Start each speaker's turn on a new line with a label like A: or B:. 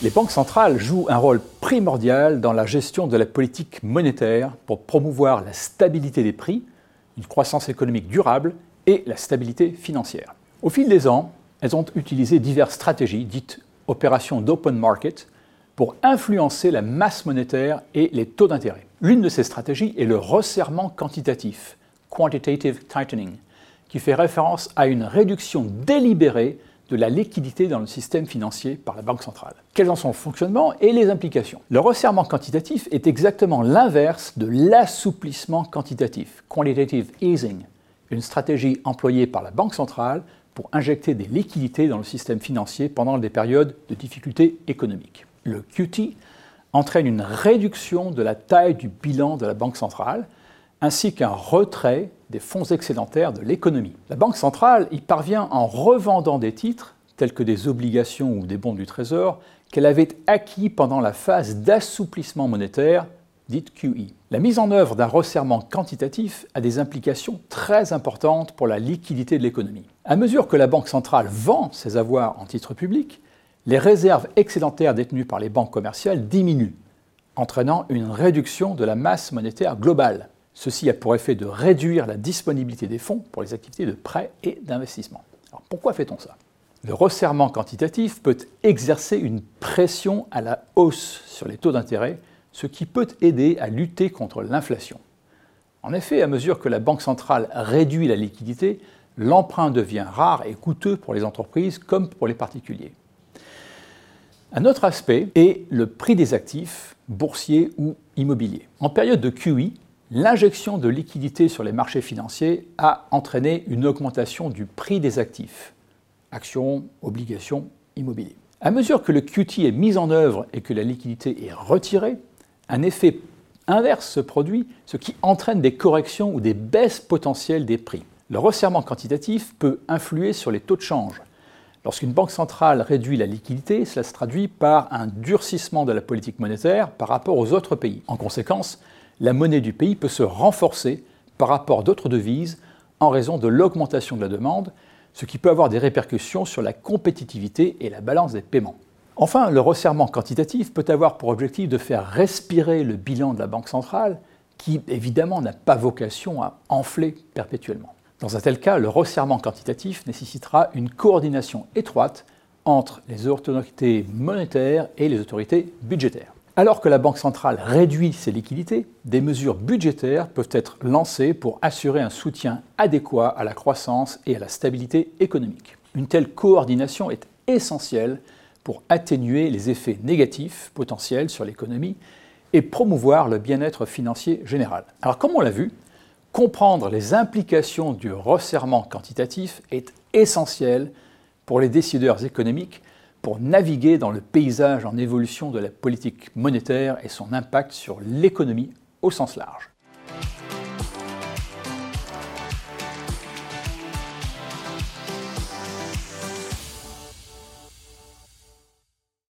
A: Les banques centrales jouent un rôle primordial dans la gestion de la politique monétaire pour promouvoir la stabilité des prix, une croissance économique durable et la stabilité financière. Au fil des ans, elles ont utilisé diverses stratégies dites opérations d'open market pour influencer la masse monétaire et les taux d'intérêt. L'une de ces stratégies est le resserrement quantitatif, quantitative tightening, qui fait référence à une réduction délibérée de la liquidité dans le système financier par la Banque centrale. Quels en sont le fonctionnement et les implications? Le resserrement quantitatif est exactement l'inverse de l'assouplissement quantitatif, quantitative easing, une stratégie employée par la Banque centrale pour injecter des liquidités dans le système financier pendant des périodes de difficultés économiques. Le QT entraîne une réduction de la taille du bilan de la Banque centrale, ainsi qu'un retrait des fonds excédentaires de l'économie. La Banque centrale y parvient en revendant des titres, tels que des obligations ou des bons du Trésor, qu'elle avait acquis pendant la phase d'assouplissement monétaire, dite QE. La mise en œuvre d'un resserrement quantitatif a des implications très importantes pour la liquidité de l'économie. À mesure que la Banque centrale vend ses avoirs en titres publics, les réserves excédentaires détenues par les banques commerciales diminuent, entraînant une réduction de la masse monétaire globale. Ceci a pour effet de réduire la disponibilité des fonds pour les activités de prêt et d'investissement. Pourquoi fait-on ça? Le resserrement quantitatif peut exercer une pression à la hausse sur les taux d'intérêt, ce qui peut aider à lutter contre l'inflation. En effet, à mesure que la Banque centrale réduit la liquidité, l'emprunt devient rare et coûteux pour les entreprises comme pour les particuliers. Un autre aspect est le prix des actifs, boursiers ou immobiliers. En période de QE, l'injection de liquidités sur les marchés financiers a entraîné une augmentation du prix des actifs, actions, obligations, immobiliers. À mesure que le QT est mis en œuvre et que la liquidité est retirée, un effet inverse se produit, ce qui entraîne des corrections ou des baisses potentielles des prix. Le resserrement quantitatif peut influer sur les taux de change. Lorsqu'une banque centrale réduit la liquidité, cela se traduit par un durcissement de la politique monétaire par rapport aux autres pays. En conséquence, la monnaie du pays peut se renforcer par rapport à d'autres devises en raison de l'augmentation de la demande, ce qui peut avoir des répercussions sur la compétitivité et la balance des paiements. Enfin, le resserrement quantitatif peut avoir pour objectif de faire respirer le bilan de la Banque centrale, qui évidemment n'a pas vocation à enfler perpétuellement. Dans un tel cas, le resserrement quantitatif nécessitera une coordination étroite entre les autorités monétaires et les autorités budgétaires. Alors que la Banque centrale réduit ses liquidités, des mesures budgétaires peuvent être lancées pour assurer un soutien adéquat à la croissance et à la stabilité économique. Une telle coordination est essentielle pour atténuer les effets négatifs potentiels sur l'économie et promouvoir le bien-être financier général. Alors comme on l'a vu, comprendre les implications du resserrement quantitatif est essentiel pour les décideurs économiques pour naviguer dans le paysage en évolution de la politique monétaire et son impact sur l'économie au sens large.